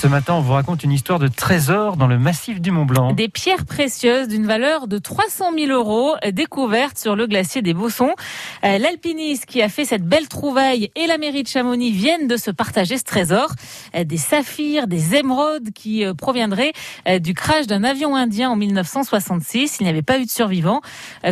Ce matin, on vous raconte une histoire de trésor dans le massif du Mont Blanc. Des pierres précieuses d'une valeur de 300 000 euros découvertes sur le glacier des Bossons. Euh, l'alpiniste qui a fait cette belle trouvaille et la mairie de Chamonix viennent de se partager ce trésor. Euh, des saphirs, des émeraudes qui euh, proviendraient du crash d'un avion indien en 1966. Il n'y avait pas eu de survivants.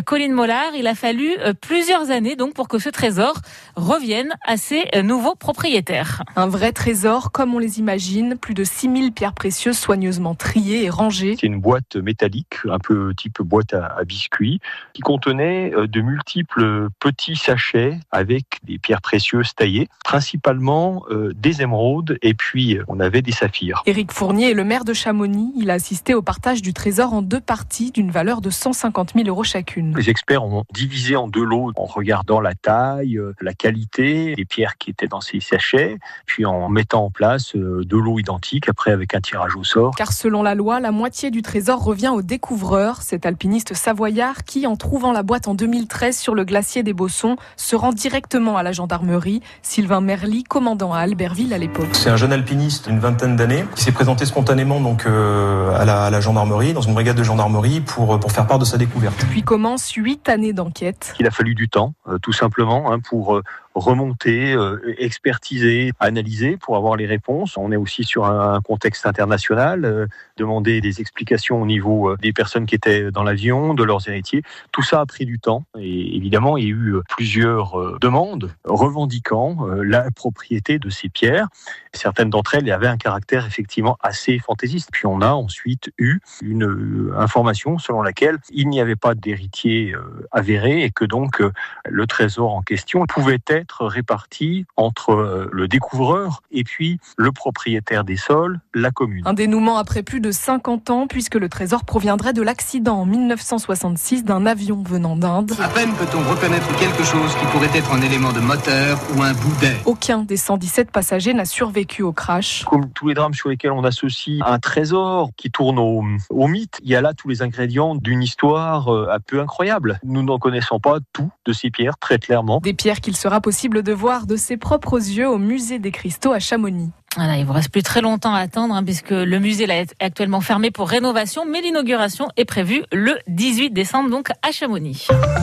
Colline Mollard, il a fallu plusieurs années donc pour que ce trésor revienne à ses nouveaux propriétaires. Un vrai trésor comme on les imagine, plus de 6000 pierres précieuses soigneusement triées et rangées. C'est une boîte métallique, un peu type boîte à, biscuits, qui contenait euh, de multiples petits sachets avec des pierres précieuses taillées, principalement euh, des émeraudes et puis euh, on avait des saphirs. Éric Fournier est le maire de Chamonix. Il a assisté au partage du trésor en deux parties d'une valeur de 150 000 euros chacune. Les experts ont divisé en deux lots en regardant la taille, la qualité des pierres qui étaient dans ces sachets, puis en mettant en place deux lots identiques après avec un tirage au sort. Car selon la loi, la moitié du trésor revient au découvreur, cet alpiniste savoyard qui, en trouvant la boîte en 2013 sur le glacier des Bossons, se rend directement à la gendarmerie. Sylvain Merly, commandant à Albertville à l'époque. C'est un jeune alpiniste d'une vingtaine d'années qui s'est présenté spontanément donc euh, à, la, à, la, gendarmerie, dans une brigade de gendarmerie, pour, pour faire part de sa découverte. Puis commence huit années d'enquête. Il a fallu du temps, euh, tout simplement, hein, pour euh, remonter, euh, expertiser, analyser pour avoir les réponses. On est aussi sur un contexte international, euh, demander des explications au niveau euh, des personnes qui étaient dans l'avion, de leurs héritiers. Tout ça a pris du temps et évidemment il y a eu plusieurs demandes revendiquant la propriété de ces pierres. Certaines d'entre elles avaient un caractère effectivement assez fantaisiste. Puis on a ensuite eu une information selon laquelle il n'y avait pas d'héritier avéré et que donc le trésor en question pouvait être répartis entre euh, le découvreur et puis le propriétaire des sols, la commune. Un dénouement après plus de 50 ans, puisque le trésor proviendrait de l'accident en 1966 d'un avion venant d'Inde. À peine peut-on reconnaître quelque chose qui pourrait être un élément de moteur ou un bout d'air. Aucun des 117 passagers n'a survécu au crash. Comme tous les drames sur lesquels on associe un trésor qui tourne au, au mythe, il y a là tous les ingrédients d'une histoire euh, un peu incroyable. Nous n'en connaissons pas tout de ces pierres, très clairement. Des pierres qu'il sera possible de voir de ses propres yeux au musée des cristaux à Chamonix. Voilà, il vous reste plus très longtemps à attendre hein, puisque le musée est actuellement fermé pour rénovation, mais l'inauguration est prévue le 18 décembre donc à Chamonix.